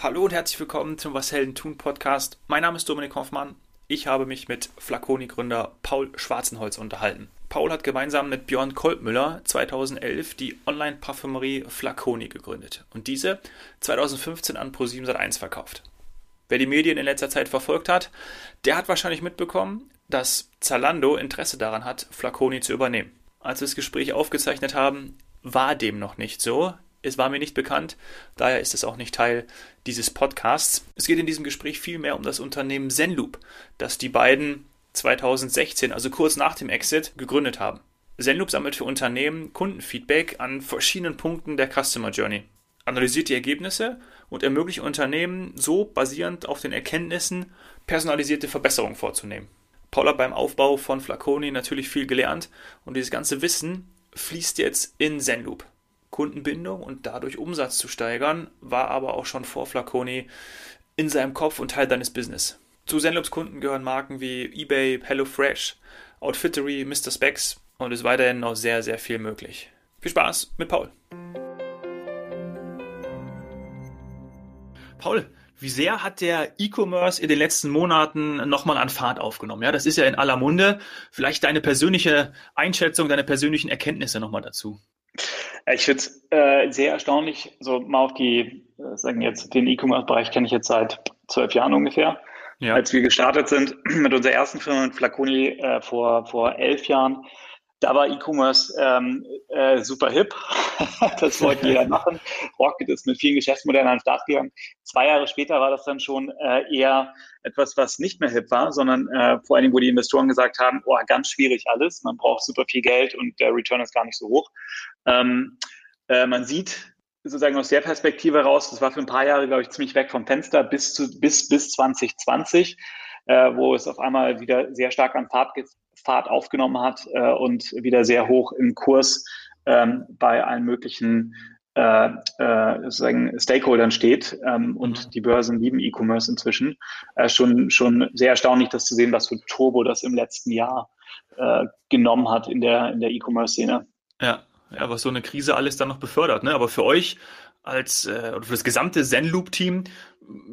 Hallo und herzlich willkommen zum Was Helden tun Podcast. Mein Name ist Dominik Hoffmann. Ich habe mich mit Flaconi-Gründer Paul Schwarzenholz unterhalten. Paul hat gemeinsam mit Björn Kolbmüller 2011 die Online-Parfümerie Flaconi gegründet und diese 2015 an Pro7 Sat1 verkauft. Wer die Medien in letzter Zeit verfolgt hat, der hat wahrscheinlich mitbekommen, dass Zalando Interesse daran hat, Flaconi zu übernehmen. Als wir das Gespräch aufgezeichnet haben, war dem noch nicht so. Es war mir nicht bekannt, daher ist es auch nicht Teil dieses Podcasts. Es geht in diesem Gespräch vielmehr um das Unternehmen Zenloop, das die beiden 2016, also kurz nach dem Exit, gegründet haben. Zenloop sammelt für Unternehmen Kundenfeedback an verschiedenen Punkten der Customer Journey, analysiert die Ergebnisse und ermöglicht Unternehmen so basierend auf den Erkenntnissen personalisierte Verbesserungen vorzunehmen. Paul hat beim Aufbau von Flaconi natürlich viel gelernt und dieses ganze Wissen fließt jetzt in Zenloop. Kundenbindung und dadurch Umsatz zu steigern, war aber auch schon vor Flaconi in seinem Kopf und Teil seines Business. Zu Zenloops Kunden gehören Marken wie eBay, HelloFresh, Outfittery, Mr. Specs und ist weiterhin noch sehr, sehr viel möglich. Viel Spaß mit Paul. Paul, wie sehr hat der E-Commerce in den letzten Monaten nochmal an Fahrt aufgenommen? Ja, das ist ja in aller Munde. Vielleicht deine persönliche Einschätzung, deine persönlichen Erkenntnisse nochmal dazu. Ich finde es äh, sehr erstaunlich, so mal auf die, äh, sagen jetzt, den E-Commerce-Bereich kenne ich jetzt seit zwölf Jahren ungefähr. Ja. Als wir gestartet sind mit unserer ersten Firma Flaconi äh, vor, vor elf Jahren, da war E-Commerce ähm, äh, super hip. das wollte jeder machen. Rocket ist mit vielen Geschäftsmodellen an den Start gegangen. Zwei Jahre später war das dann schon äh, eher etwas, was nicht mehr hip war, sondern äh, vor allen Dingen, wo die Investoren gesagt haben, oh, ganz schwierig alles, man braucht super viel Geld und der Return ist gar nicht so hoch. Ähm, äh, man sieht sozusagen aus der Perspektive raus, das war für ein paar Jahre, glaube ich, ziemlich weg vom Fenster bis zu bis bis 2020, äh, wo es auf einmal wieder sehr stark an Fahrt, Fahrt aufgenommen hat äh, und wieder sehr hoch im Kurs ähm, bei allen möglichen äh, äh, sozusagen Stakeholdern steht ähm, und mhm. die Börsen lieben E-Commerce inzwischen. Äh, schon, schon sehr erstaunlich, das zu sehen, was für Turbo das im letzten Jahr äh, genommen hat in der, in der E-Commerce-Szene. Ja, ja, was so eine Krise alles dann noch befördert. Ne? Aber für euch als äh, oder für das gesamte Zenloop-Team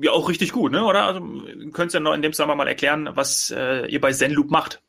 ja auch richtig gut, ne? Oder? Also, könnt ihr noch in dem Zusammenhang mal erklären, was äh, ihr bei Zenloop macht?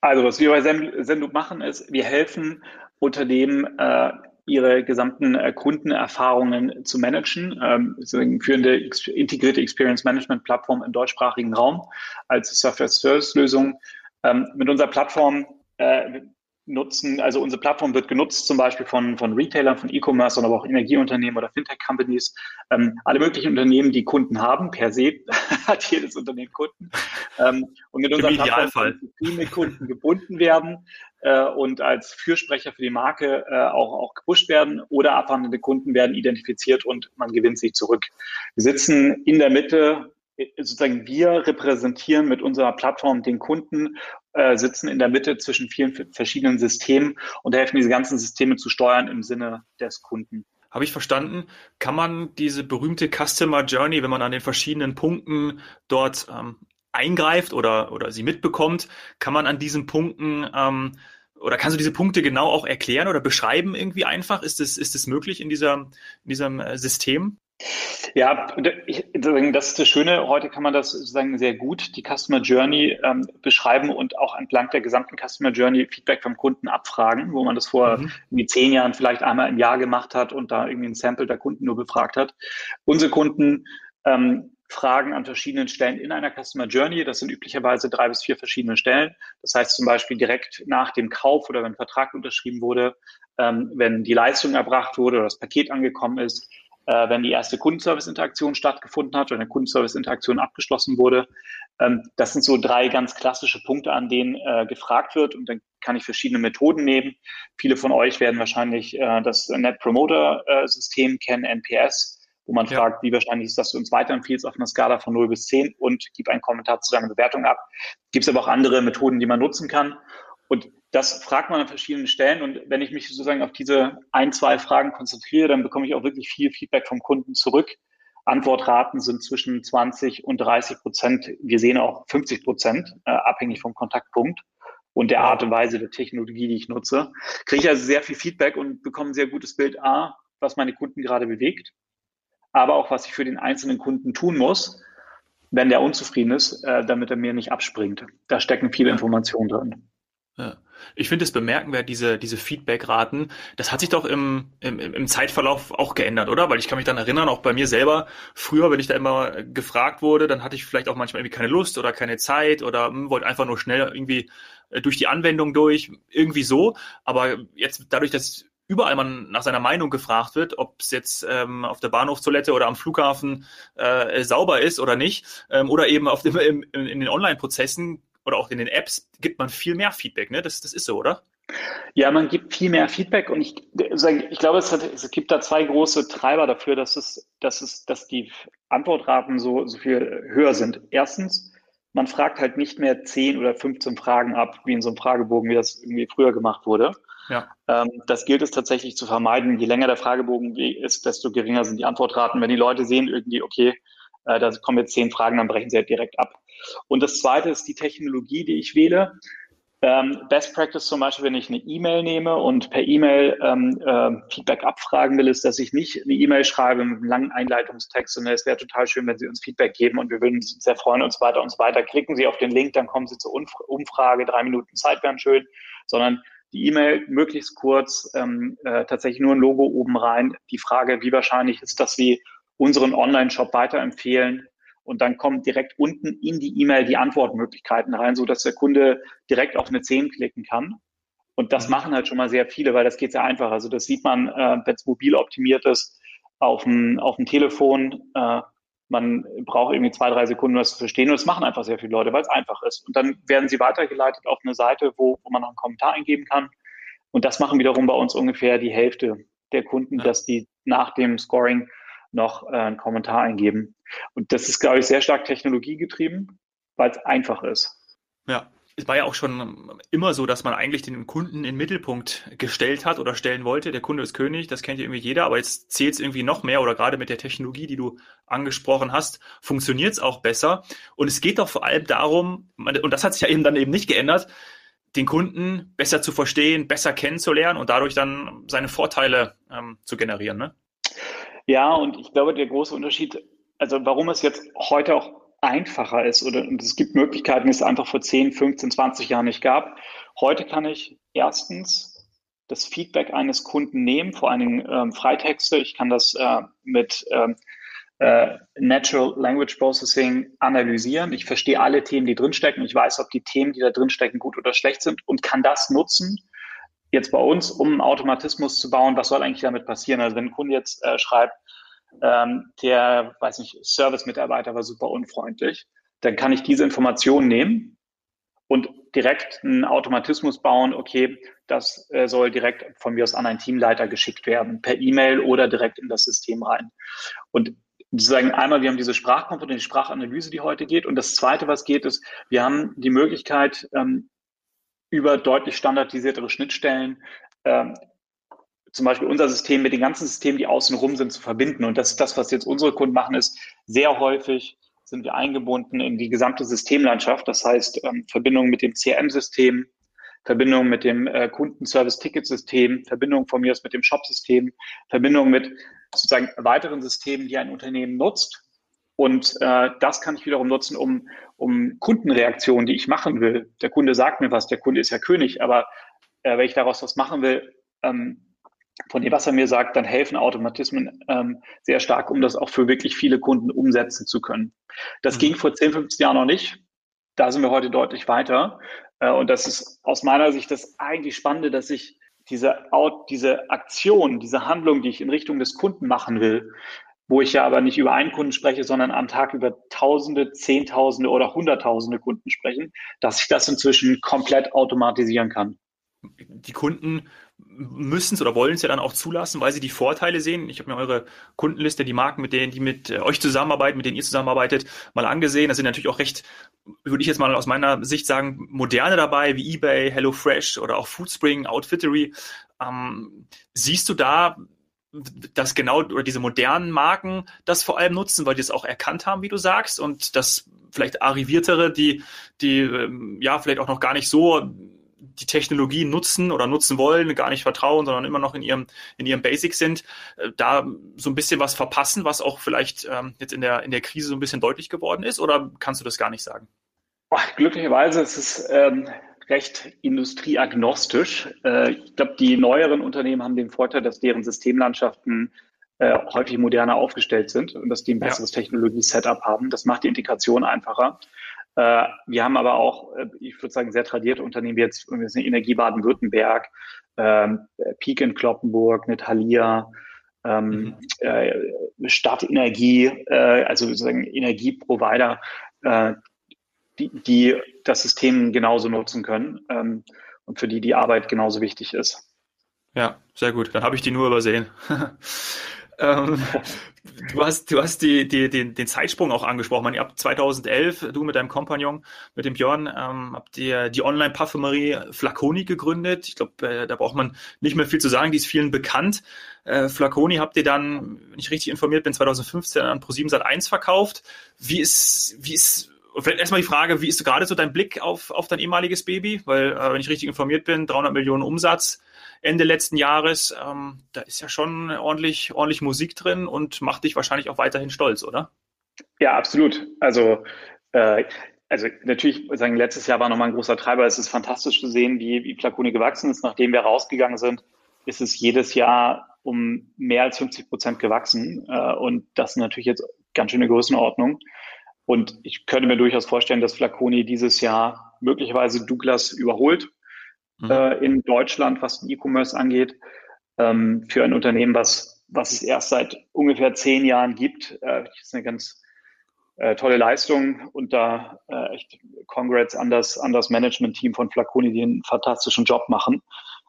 Also was wir bei Zenloop machen, ist, wir helfen Unternehmen, äh, ihre gesamten äh, Kundenerfahrungen zu managen. Ähm, führende integrierte Experience Management Plattform im deutschsprachigen Raum als Software-Service-Lösung. Ähm, mit unserer Plattform äh, nutzen, also unsere Plattform wird genutzt zum Beispiel von, von Retailern, von E-Commerce, aber auch Energieunternehmen oder Fintech-Companies. Ähm, alle möglichen Unternehmen, die Kunden haben, per se hat jedes Unternehmen Kunden. Ähm, und mit unserer Plattform viele Kunden gebunden werden äh, und als Fürsprecher für die Marke äh, auch, auch gepusht werden oder abwandelnde Kunden werden identifiziert und man gewinnt sich zurück. Wir sitzen in der Mitte sozusagen wir repräsentieren mit unserer Plattform den Kunden, äh, sitzen in der Mitte zwischen vielen verschiedenen Systemen und helfen diese ganzen Systeme zu steuern im Sinne des Kunden. Habe ich verstanden? Kann man diese berühmte Customer Journey, wenn man an den verschiedenen Punkten dort ähm, eingreift oder, oder sie mitbekommt, kann man an diesen Punkten ähm, oder kannst du diese Punkte genau auch erklären oder beschreiben irgendwie einfach? Ist es ist möglich in dieser in diesem äh, System? Ja, das ist das Schöne. Heute kann man das sozusagen sehr gut, die Customer Journey ähm, beschreiben und auch entlang der gesamten Customer Journey Feedback vom Kunden abfragen, wo man das vor mhm. irgendwie zehn Jahren vielleicht einmal im Jahr gemacht hat und da irgendwie ein Sample der Kunden nur befragt hat. Unsere Kunden ähm, fragen an verschiedenen Stellen in einer Customer Journey. Das sind üblicherweise drei bis vier verschiedene Stellen. Das heißt zum Beispiel direkt nach dem Kauf oder wenn ein Vertrag unterschrieben wurde, ähm, wenn die Leistung erbracht wurde oder das Paket angekommen ist, äh, wenn die erste Kundenservice-Interaktion stattgefunden hat oder eine Kundenservice-Interaktion abgeschlossen wurde. Ähm, das sind so drei ganz klassische Punkte, an denen äh, gefragt wird und dann kann ich verschiedene Methoden nehmen. Viele von euch werden wahrscheinlich äh, das Net Promoter-System kennen, NPS wo man ja. fragt, wie wahrscheinlich ist, dass du uns weiterempfiehlst auf einer Skala von 0 bis 10 und gib einen Kommentar zu deiner Bewertung ab. Gibt es aber auch andere Methoden, die man nutzen kann. Und das fragt man an verschiedenen Stellen. Und wenn ich mich sozusagen auf diese ein, zwei Fragen konzentriere, dann bekomme ich auch wirklich viel Feedback vom Kunden zurück. Antwortraten sind zwischen 20 und 30 Prozent. Wir sehen auch 50 Prozent, äh, abhängig vom Kontaktpunkt und der Art und Weise der Technologie, die ich nutze. Kriege ich also sehr viel Feedback und bekomme ein sehr gutes Bild A, was meine Kunden gerade bewegt. aber auch was ich für den einzelnen Kunden tun muss, wenn der unzufrieden ist, äh, damit er mir nicht abspringt. Da stecken viele Informationen drin. Ja. Ich finde es bemerkenswert, diese, diese Feedback-Raten. Das hat sich doch im, im, im Zeitverlauf auch geändert, oder? Weil ich kann mich dann erinnern, auch bei mir selber, früher, wenn ich da immer gefragt wurde, dann hatte ich vielleicht auch manchmal irgendwie keine Lust oder keine Zeit oder hm, wollte einfach nur schnell irgendwie äh, durch die Anwendung durch, irgendwie so. Aber jetzt dadurch, dass überall man nach seiner Meinung gefragt wird, ob es jetzt ähm, auf der Bahnhofstoilette oder am Flughafen äh, sauber ist oder nicht, ähm, oder eben auf dem, im, in den Online-Prozessen oder auch in den Apps gibt man viel mehr Feedback. Ne? Das, das ist so, oder? Ja, man gibt viel mehr Feedback und ich, ich glaube, es, hat, es gibt da zwei große Treiber dafür, dass, es, dass, es, dass die Antwortraten so, so viel höher sind. Erstens, man fragt halt nicht mehr 10 oder 15 Fragen ab, wie in so einem Fragebogen, wie das irgendwie früher gemacht wurde, ja. Ähm, das gilt es tatsächlich zu vermeiden. Je länger der Fragebogen ist, desto geringer sind die Antwortraten. Wenn die Leute sehen irgendwie, okay, äh, da kommen jetzt zehn Fragen, dann brechen sie halt direkt ab. Und das zweite ist die Technologie, die ich wähle. Ähm, Best Practice zum Beispiel, wenn ich eine E-Mail nehme und per E-Mail ähm, äh, Feedback abfragen will, ist, dass ich nicht eine E-Mail schreibe mit einem langen Einleitungstext, sondern es wäre total schön, wenn Sie uns Feedback geben und wir würden uns sehr freuen und so weiter und so weiter. Klicken Sie auf den Link, dann kommen Sie zur Umfrage, drei Minuten Zeit wären schön, sondern die E-Mail möglichst kurz, ähm, äh, tatsächlich nur ein Logo oben rein. Die Frage, wie wahrscheinlich ist, dass Sie unseren Online-Shop weiterempfehlen. Und dann kommen direkt unten in die E-Mail die Antwortmöglichkeiten rein, so dass der Kunde direkt auf eine 10 klicken kann. Und das mhm. machen halt schon mal sehr viele, weil das geht sehr einfach. Also das sieht man, äh, wenn es mobil optimiert ist, auf dem, auf dem Telefon. Äh, man braucht irgendwie zwei, drei Sekunden, um das zu verstehen. Und das machen einfach sehr viele Leute, weil es einfach ist. Und dann werden sie weitergeleitet auf eine Seite, wo, wo man noch einen Kommentar eingeben kann. Und das machen wiederum bei uns ungefähr die Hälfte der Kunden, ja. dass die nach dem Scoring noch äh, einen Kommentar eingeben. Und das ist, glaube ich, sehr stark technologiegetrieben, weil es einfach ist. Ja, es war ja auch schon immer so, dass man eigentlich den Kunden in den Mittelpunkt gestellt hat oder stellen wollte. Der Kunde ist König, das kennt ja irgendwie jeder, aber jetzt zählt es irgendwie noch mehr oder gerade mit der Technologie, die du angesprochen hast, funktioniert es auch besser. Und es geht doch vor allem darum, und das hat sich ja eben dann eben nicht geändert, den Kunden besser zu verstehen, besser kennenzulernen und dadurch dann seine Vorteile ähm, zu generieren. Ne? Ja, und ich glaube, der große Unterschied, also warum es jetzt heute auch einfacher ist oder und es gibt Möglichkeiten, die es einfach vor 10, 15, 20 Jahren nicht gab. Heute kann ich erstens das Feedback eines Kunden nehmen, vor allen Dingen ähm, Freitexte. Ich kann das äh, mit ähm, äh, Natural Language Processing analysieren. Ich verstehe alle Themen, die drinstecken. Ich weiß, ob die Themen, die da drinstecken, gut oder schlecht sind und kann das nutzen, jetzt bei uns, um einen Automatismus zu bauen. Was soll eigentlich damit passieren? Also wenn ein Kunde jetzt äh, schreibt, ähm, der, weiß nicht, Service-Mitarbeiter war super unfreundlich, dann kann ich diese Information nehmen und direkt einen Automatismus bauen, okay, das äh, soll direkt von mir aus an einen Teamleiter geschickt werden, per E-Mail oder direkt in das System rein. Und sozusagen einmal, wir haben diese Sprachkomponente, die Sprachanalyse, die heute geht. Und das zweite, was geht, ist, wir haben die Möglichkeit, ähm, über deutlich standardisiertere Schnittstellen ähm, zum Beispiel unser System mit den ganzen Systemen, die außenrum sind, zu verbinden. Und das ist das, was jetzt unsere Kunden machen, ist sehr häufig sind wir eingebunden in die gesamte Systemlandschaft. Das heißt, ähm, Verbindung mit dem CRM-System, Verbindung mit dem äh, Kundenservice-Ticket-System, Verbindung von mir aus mit dem Shop-System, Verbindung mit sozusagen weiteren Systemen, die ein Unternehmen nutzt. Und äh, das kann ich wiederum nutzen, um, um Kundenreaktionen, die ich machen will. Der Kunde sagt mir was, der Kunde ist ja König, aber äh, wenn ich daraus was machen will, ähm, von dem, was er mir sagt, dann helfen Automatismen ähm, sehr stark, um das auch für wirklich viele Kunden umsetzen zu können. Das mhm. ging vor 10, 15 Jahren noch nicht. Da sind wir heute deutlich weiter. Äh, und das ist aus meiner Sicht das eigentlich Spannende, dass ich diese, diese Aktion, diese Handlung, die ich in Richtung des Kunden machen will, wo ich ja aber nicht über einen Kunden spreche, sondern am Tag über Tausende, Zehntausende oder Hunderttausende Kunden sprechen, dass ich das inzwischen komplett automatisieren kann. Die Kunden müssen es oder wollen es ja dann auch zulassen, weil sie die Vorteile sehen. Ich habe mir eure Kundenliste, die Marken, mit denen die mit äh, euch zusammenarbeiten, mit denen ihr zusammenarbeitet, mal angesehen. Da sind natürlich auch recht, würde ich jetzt mal aus meiner Sicht sagen, moderne dabei, wie eBay, HelloFresh oder auch Foodspring, Outfittery. Ähm, siehst du da, dass genau oder diese modernen Marken das vor allem nutzen, weil die es auch erkannt haben, wie du sagst, und dass vielleicht arriviertere, die, die ähm, ja vielleicht auch noch gar nicht so die Technologie nutzen oder nutzen wollen, gar nicht vertrauen, sondern immer noch in ihrem, in ihrem Basic sind, äh, da so ein bisschen was verpassen, was auch vielleicht ähm, jetzt in der, in der Krise so ein bisschen deutlich geworden ist? Oder kannst du das gar nicht sagen? Glücklicherweise ist es ähm, recht industrieagnostisch. Äh, ich glaube, die neueren Unternehmen haben den Vorteil, dass deren Systemlandschaften äh, häufig moderner aufgestellt sind und dass die ein besseres ja. Technologie-Setup haben. Das macht die Integration einfacher. Äh, wir haben aber auch, äh, ich würde sagen, sehr tradierte Unternehmen wie jetzt Energie Baden-Württemberg, ähm, Peak in Kloppenburg mit Halia, ähm, mhm. äh, Stadtenergie, äh, also sozusagen Energieprovider, die, die das System genauso nutzen können ähm, und für die die Arbeit genauso wichtig ist. Ja, sehr gut. Dann habe ich die nur übersehen. ähm, du hast, du hast die, die, den, den Zeitsprung auch angesprochen. Man, habt 2011, du mit deinem Kompagnon, mit dem Björn, ähm, habt ihr die Online-Parfümerie Flaconi gegründet. Ich glaube, äh, da braucht man nicht mehr viel zu sagen, die ist vielen bekannt. Äh, Flaconi habt ihr dann, wenn ich richtig informiert bin, 2015 an Pro7 Sat1 verkauft. Wie ist, wie ist Vielleicht erstmal die Frage, wie ist gerade so dein Blick auf, auf dein ehemaliges Baby? Weil, äh, wenn ich richtig informiert bin, 300 Millionen Umsatz Ende letzten Jahres, ähm, da ist ja schon ordentlich, ordentlich Musik drin und macht dich wahrscheinlich auch weiterhin stolz, oder? Ja, absolut. Also, äh, also natürlich, sagen, letztes Jahr war nochmal ein großer Treiber. Es ist fantastisch zu sehen, wie, wie Flaconi gewachsen ist. Nachdem wir rausgegangen sind, ist es jedes Jahr um mehr als 50 Prozent gewachsen. Äh, und das ist natürlich jetzt ganz schöne Größenordnung. Und ich könnte mir durchaus vorstellen, dass Flaconi dieses Jahr möglicherweise Douglas überholt mhm. äh, in Deutschland, was E-Commerce angeht. Ähm, für ein Unternehmen, was, was es erst seit ungefähr zehn Jahren gibt. Äh, das ist eine ganz äh, tolle Leistung und da äh, echt Congrats an das, an das Management-Team von Flaconi, die einen fantastischen Job machen,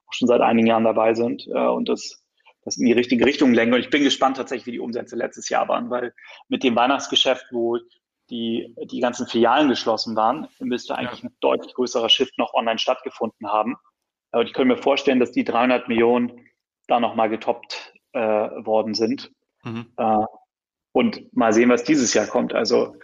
auch schon seit einigen Jahren dabei sind äh, und das, das in die richtige Richtung lenken. Und ich bin gespannt tatsächlich, wie die Umsätze letztes Jahr waren, weil mit dem Weihnachtsgeschäft, wo die, die ganzen Filialen geschlossen waren, müsste eigentlich ja. ein deutlich größerer Shift noch online stattgefunden haben. Aber ich könnte mir vorstellen, dass die 300 Millionen da nochmal getoppt äh, worden sind. Mhm. Äh, und mal sehen, was dieses Jahr kommt. Also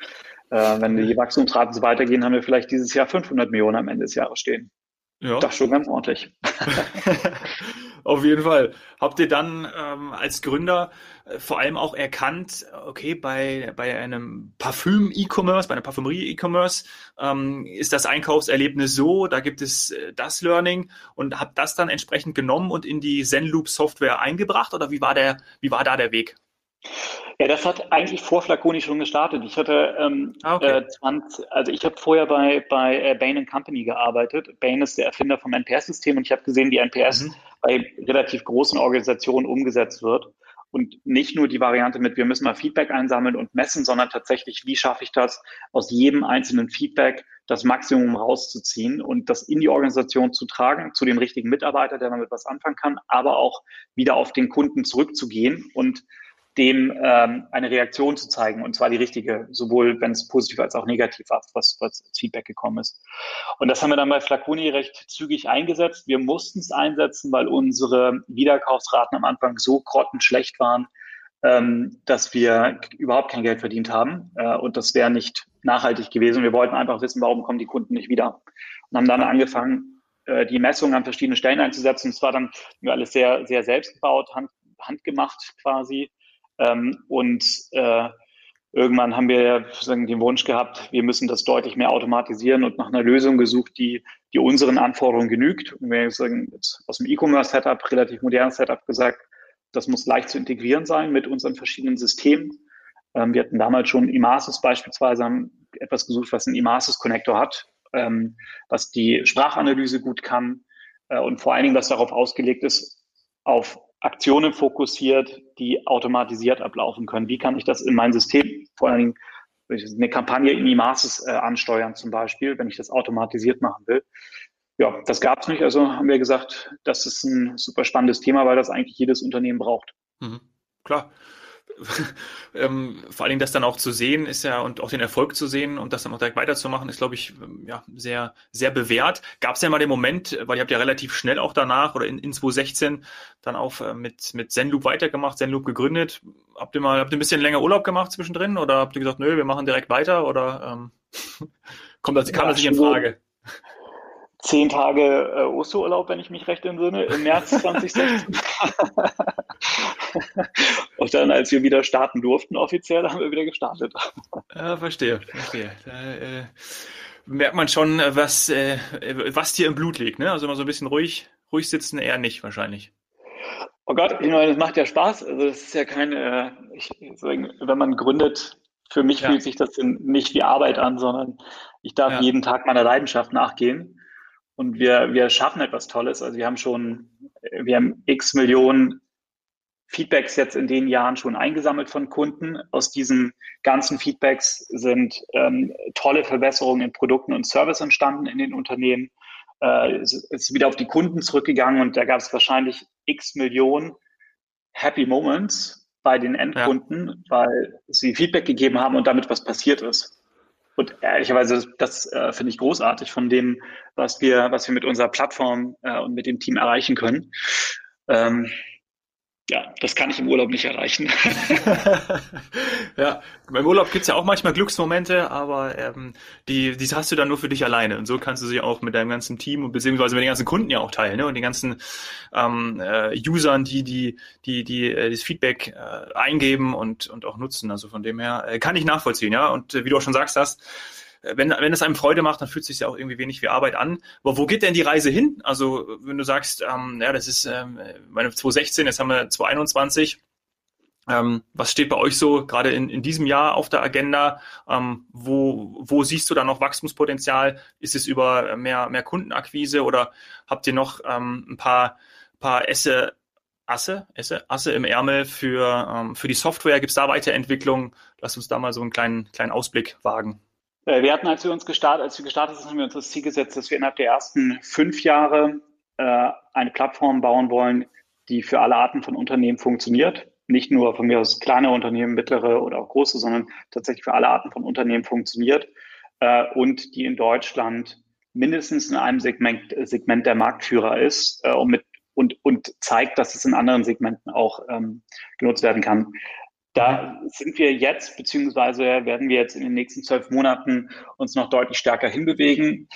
äh, wenn die Wachstumsraten so weitergehen, haben wir vielleicht dieses Jahr 500 Millionen am Ende des Jahres stehen. Ja. Das schon ganz ordentlich. Auf jeden Fall. Habt ihr dann ähm, als Gründer äh, vor allem auch erkannt, okay, bei, bei einem Parfüm-E-Commerce, bei einer Parfümerie-E-Commerce ähm, ist das Einkaufserlebnis so, da gibt es äh, das Learning und habt das dann entsprechend genommen und in die Zenloop-Software eingebracht oder wie war der, wie war da der Weg? Ja, das hat eigentlich vor Flaconi schon gestartet. Ich hatte ähm, ah, okay. äh, 20, also ich habe vorher bei, bei äh, Bain Company gearbeitet. Bain ist der Erfinder vom NPS-System und ich habe gesehen, wie NPS mhm. bei relativ großen Organisationen umgesetzt wird. Und nicht nur die Variante mit, wir müssen mal Feedback einsammeln und messen, sondern tatsächlich, wie schaffe ich das, aus jedem einzelnen Feedback das Maximum rauszuziehen und das in die Organisation zu tragen, zu dem richtigen Mitarbeiter, der damit was anfangen kann, aber auch wieder auf den Kunden zurückzugehen und dem ähm, eine Reaktion zu zeigen und zwar die richtige, sowohl wenn es positiv als auch negativ war, was, was als Feedback gekommen ist. Und das haben wir dann bei Flaconi recht zügig eingesetzt. Wir mussten es einsetzen, weil unsere Wiederkaufsraten am Anfang so grottenschlecht waren, ähm, dass wir überhaupt kein Geld verdient haben äh, und das wäre nicht nachhaltig gewesen. Wir wollten einfach wissen, warum kommen die Kunden nicht wieder und haben dann angefangen, äh, die Messungen an verschiedenen Stellen einzusetzen. Es war dann alles sehr, sehr selbst gebaut, hand, handgemacht quasi ähm, und äh, irgendwann haben wir sozusagen den Wunsch gehabt, wir müssen das deutlich mehr automatisieren und nach einer Lösung gesucht, die, die unseren Anforderungen genügt. Und wir sagen jetzt aus dem E-Commerce-Setup, relativ modernes Setup gesagt, das muss leicht zu integrieren sein mit unseren verschiedenen Systemen. Ähm, wir hatten damals schon Imasis beispielsweise, haben etwas gesucht, was einen Imasis-Connector hat, ähm, was die Sprachanalyse gut kann äh, und vor allen Dingen, was darauf ausgelegt ist, auf Aktionen fokussiert, die automatisiert ablaufen können. Wie kann ich das in mein System, vor allen Dingen eine Kampagne in IMASes äh, ansteuern zum Beispiel, wenn ich das automatisiert machen will. Ja, das gab es nicht. Also haben wir gesagt, das ist ein super spannendes Thema, weil das eigentlich jedes Unternehmen braucht. Mhm. Klar. ähm, vor allen Dingen das dann auch zu sehen ist ja und auch den Erfolg zu sehen und das dann auch direkt weiterzumachen, ist, glaube ich, ähm, ja, sehr, sehr bewährt. Gab es ja mal den Moment, weil ihr habt ja relativ schnell auch danach oder in, in 2016 dann auch äh, mit, mit Zenloop weitergemacht, Zenloop gegründet. Habt ihr mal, habt ihr ein bisschen länger Urlaub gemacht zwischendrin oder habt ihr gesagt, nö, wir machen direkt weiter oder ähm, kommt das, kam das nicht in Frage? zehn Tage äh, Osterurlaub, wenn ich mich recht entsinne, im März 2016. und dann, als wir wieder starten durften, offiziell, haben wir wieder gestartet. Ja, verstehe, verstehe. Da, äh, merkt man schon, was, äh, was dir im Blut liegt. Ne? Also immer so ein bisschen ruhig, ruhig sitzen eher nicht wahrscheinlich. Oh Gott, ich meine, das macht ja Spaß. Also das ist ja keine, äh, ich, wenn man gründet, für mich ja. fühlt sich das nicht wie Arbeit an, sondern ich darf ja. jeden Tag meiner Leidenschaft nachgehen. Und wir, wir schaffen etwas Tolles. Also wir haben schon, wir haben x Millionen Feedbacks jetzt in den Jahren schon eingesammelt von Kunden. Aus diesen ganzen Feedbacks sind ähm, tolle Verbesserungen in Produkten und Service entstanden in den Unternehmen. Äh, es ist wieder auf die Kunden zurückgegangen und da gab es wahrscheinlich x Millionen Happy Moments bei den Endkunden, ja. weil sie Feedback gegeben haben und damit was passiert ist. Und ehrlicherweise, das äh, finde ich großartig von dem, was wir, was wir mit unserer Plattform äh, und mit dem Team erreichen können. Ähm, ja, das kann ich im Urlaub nicht erreichen. ja, beim Urlaub gibt's ja auch manchmal Glücksmomente, aber ähm, die, die hast du dann nur für dich alleine. Und so kannst du sie auch mit deinem ganzen Team und beziehungsweise mit den ganzen Kunden ja auch teilen, ne? Und den ganzen ähm, äh, Usern, die, die, die, die äh, das Feedback äh, eingeben und, und auch nutzen. Also von dem her äh, kann ich nachvollziehen, ja. Und äh, wie du auch schon sagst, hast, wenn, wenn es einem Freude macht, dann fühlt es sich ja auch irgendwie wenig wie Arbeit an. Aber wo geht denn die Reise hin? Also wenn du sagst, ähm, ja, das ist ähm, meine 2016, jetzt haben wir 2021. Ähm, was steht bei euch so gerade in, in diesem Jahr auf der Agenda? Ähm, wo, wo siehst du da noch Wachstumspotenzial? Ist es über mehr, mehr Kundenakquise oder habt ihr noch ähm, ein paar, paar Esse, Asse, Esse, Asse im Ärmel für, ähm, für die Software? Gibt es da Weiterentwicklung? Lass uns da mal so einen kleinen, kleinen Ausblick wagen. Äh, wir hatten, als wir uns gestartet, als wir gestartet sind, haben wir uns das Ziel gesetzt, dass wir innerhalb der ersten fünf Jahre äh, eine Plattform bauen wollen, die für alle Arten von Unternehmen funktioniert. Nicht nur von mir aus kleine Unternehmen, mittlere oder auch große, sondern tatsächlich für alle Arten von Unternehmen funktioniert äh, und die in Deutschland mindestens in einem Segment, Segment der Marktführer ist äh, und, mit, und, und zeigt, dass es in anderen Segmenten auch ähm, genutzt werden kann. Da sind wir jetzt, beziehungsweise werden wir jetzt in den nächsten zwölf Monaten uns noch deutlich stärker hinbewegen.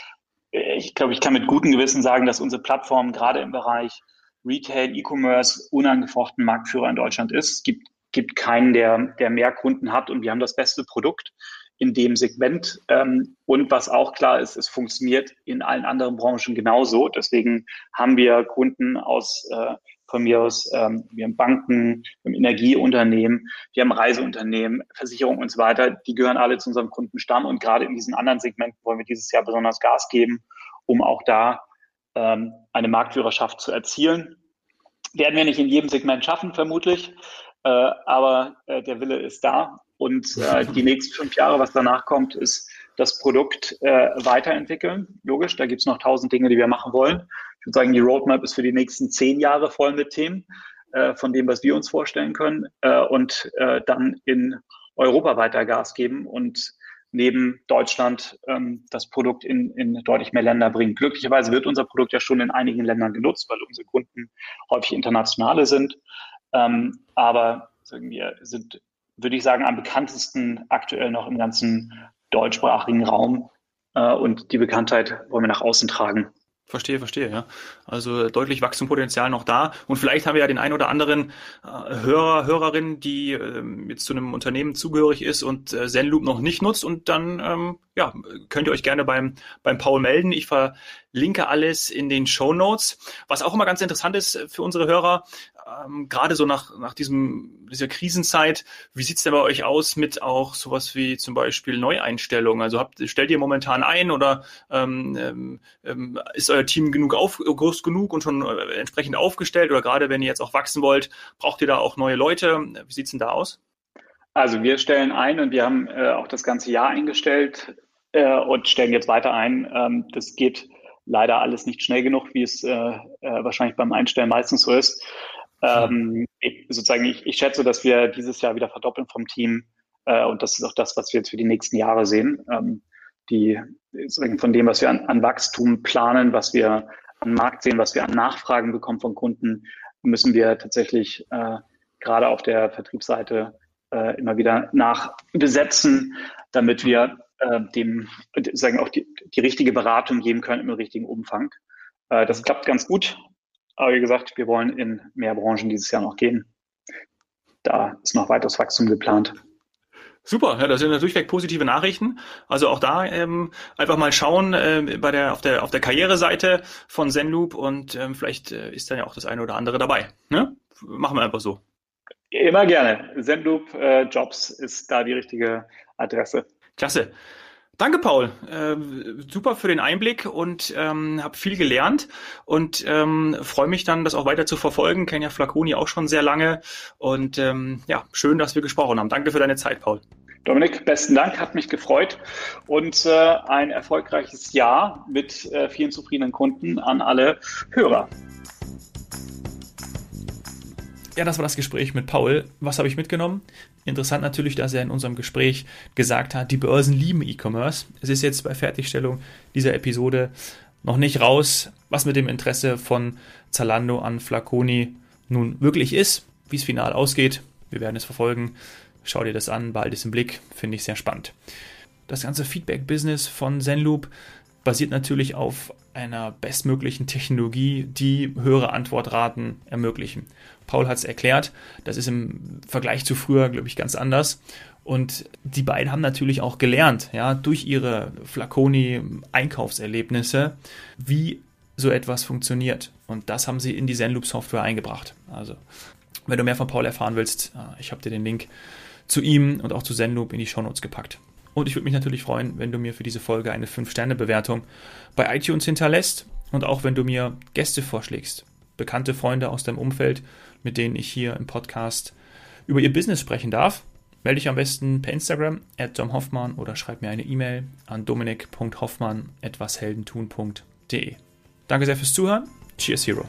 Ich glaube, ich kann mit gutem Gewissen sagen, dass unsere Plattform gerade im Bereich Retail, E-Commerce unangefochten Marktführer in Deutschland ist. Es gibt, gibt keinen, der, der mehr Kunden hat und wir haben das beste Produkt in dem Segment. Ähm, und was auch klar ist, es funktioniert in allen anderen Branchen genauso. Deswegen haben wir Kunden aus äh, von mir aus, ähm, wir haben Banken, wir haben Energieunternehmen, wir haben Reiseunternehmen, Versicherungen und so weiter. Die gehören alle zu unserem Kundenstamm und gerade in diesen anderen Segmenten wollen wir dieses Jahr besonders Gas geben, um auch da ähm, eine Marktführerschaft zu erzielen. Werden wir nicht in jedem Segment schaffen, vermutlich, äh, aber äh, der Wille ist da. Und äh, die nächsten fünf Jahre, was danach kommt, ist das Produkt äh, weiterentwickeln. Logisch, da gibt es noch tausend Dinge, die wir machen wollen. Ich würde sagen, die Roadmap ist für die nächsten zehn Jahre voll mit Themen, äh, von dem, was wir uns vorstellen können, äh, und äh, dann in Europa weiter Gas geben und neben Deutschland ähm, das Produkt in, in deutlich mehr Länder bringen. Glücklicherweise wird unser Produkt ja schon in einigen Ländern genutzt, weil unsere Kunden häufig internationale sind. Ähm, aber sagen wir sind, würde ich sagen, am bekanntesten aktuell noch im ganzen deutschsprachigen Raum. Äh, und die Bekanntheit wollen wir nach außen tragen. Verstehe, verstehe, ja. Also deutlich Wachstumspotenzial noch da. Und vielleicht haben wir ja den ein oder anderen äh, Hörer, Hörerin, die äh, jetzt zu einem Unternehmen zugehörig ist und äh, Zenloop noch nicht nutzt. Und dann ähm, ja, könnt ihr euch gerne beim, beim Paul melden. Ich verlinke alles in den Show Notes. Was auch immer ganz interessant ist für unsere Hörer, ähm, gerade so nach, nach diesem, dieser Krisenzeit, wie sieht's denn bei euch aus mit auch sowas wie zum Beispiel Neueinstellungen? Also habt, stellt ihr momentan ein oder ähm, ähm, ähm ist euer Team genug auf, groß genug und schon äh, entsprechend aufgestellt? Oder gerade wenn ihr jetzt auch wachsen wollt, braucht ihr da auch neue Leute? Wie sieht's denn da aus? Also wir stellen ein und wir haben äh, auch das ganze Jahr eingestellt äh, und stellen jetzt weiter ein. Ähm, das geht leider alles nicht schnell genug, wie es äh, äh, wahrscheinlich beim Einstellen meistens so ist. Ähm, ich, sozusagen, ich, ich schätze, dass wir dieses Jahr wieder verdoppeln vom Team äh, und das ist auch das, was wir jetzt für die nächsten Jahre sehen. Ähm, die sozusagen von dem, was wir an, an Wachstum planen, was wir am Markt sehen, was wir an Nachfragen bekommen von Kunden, müssen wir tatsächlich äh, gerade auf der Vertriebsseite äh, immer wieder nachbesetzen, damit wir äh, dem sagen auch die, die richtige Beratung geben können im richtigen Umfang. Äh, das klappt ganz gut. Aber wie gesagt, wir wollen in mehr Branchen dieses Jahr noch gehen. Da ist noch weiteres Wachstum geplant. Super, ja, das sind durchweg positive Nachrichten. Also auch da ähm, einfach mal schauen äh, bei der auf der auf der Karriereseite von Zenloop und ähm, vielleicht äh, ist dann ja auch das eine oder andere dabei. Ne? Machen wir einfach so. Immer gerne. Zenloop äh, Jobs ist da die richtige Adresse. Klasse. Danke, Paul. Äh, super für den Einblick und ähm, habe viel gelernt und ähm, freue mich dann, das auch weiter zu verfolgen. Kenne ja Flaconi auch schon sehr lange und ähm, ja, schön, dass wir gesprochen haben. Danke für deine Zeit, Paul. Dominik, besten Dank, hat mich gefreut und äh, ein erfolgreiches Jahr mit äh, vielen zufriedenen Kunden an alle Hörer. Ja, das war das Gespräch mit Paul. Was habe ich mitgenommen? Interessant natürlich, dass er in unserem Gespräch gesagt hat, die Börsen lieben E-Commerce. Es ist jetzt bei Fertigstellung dieser Episode noch nicht raus, was mit dem Interesse von Zalando an Flaconi nun wirklich ist, wie es final ausgeht. Wir werden es verfolgen. Schau dir das an, bald ist im Blick, finde ich sehr spannend. Das ganze Feedback-Business von Zenloop basiert natürlich auf einer bestmöglichen Technologie, die höhere Antwortraten ermöglichen. Paul hat es erklärt, das ist im Vergleich zu früher, glaube ich, ganz anders. Und die beiden haben natürlich auch gelernt, ja, durch ihre Flaconi-Einkaufserlebnisse, wie so etwas funktioniert. Und das haben sie in die Zenloop-Software eingebracht. Also, wenn du mehr von Paul erfahren willst, äh, ich habe dir den Link zu ihm und auch zu Zenloop in die Shownotes gepackt. Und ich würde mich natürlich freuen, wenn du mir für diese Folge eine 5-Sterne-Bewertung bei iTunes hinterlässt und auch wenn du mir Gäste vorschlägst, bekannte Freunde aus deinem Umfeld, mit denen ich hier im Podcast über ihr Business sprechen darf. Melde dich am besten per Instagram at domhoffmann oder schreib mir eine E-Mail an dominik.hoffmann etwasheldentun.de. Danke sehr fürs Zuhören. Cheers, Hero.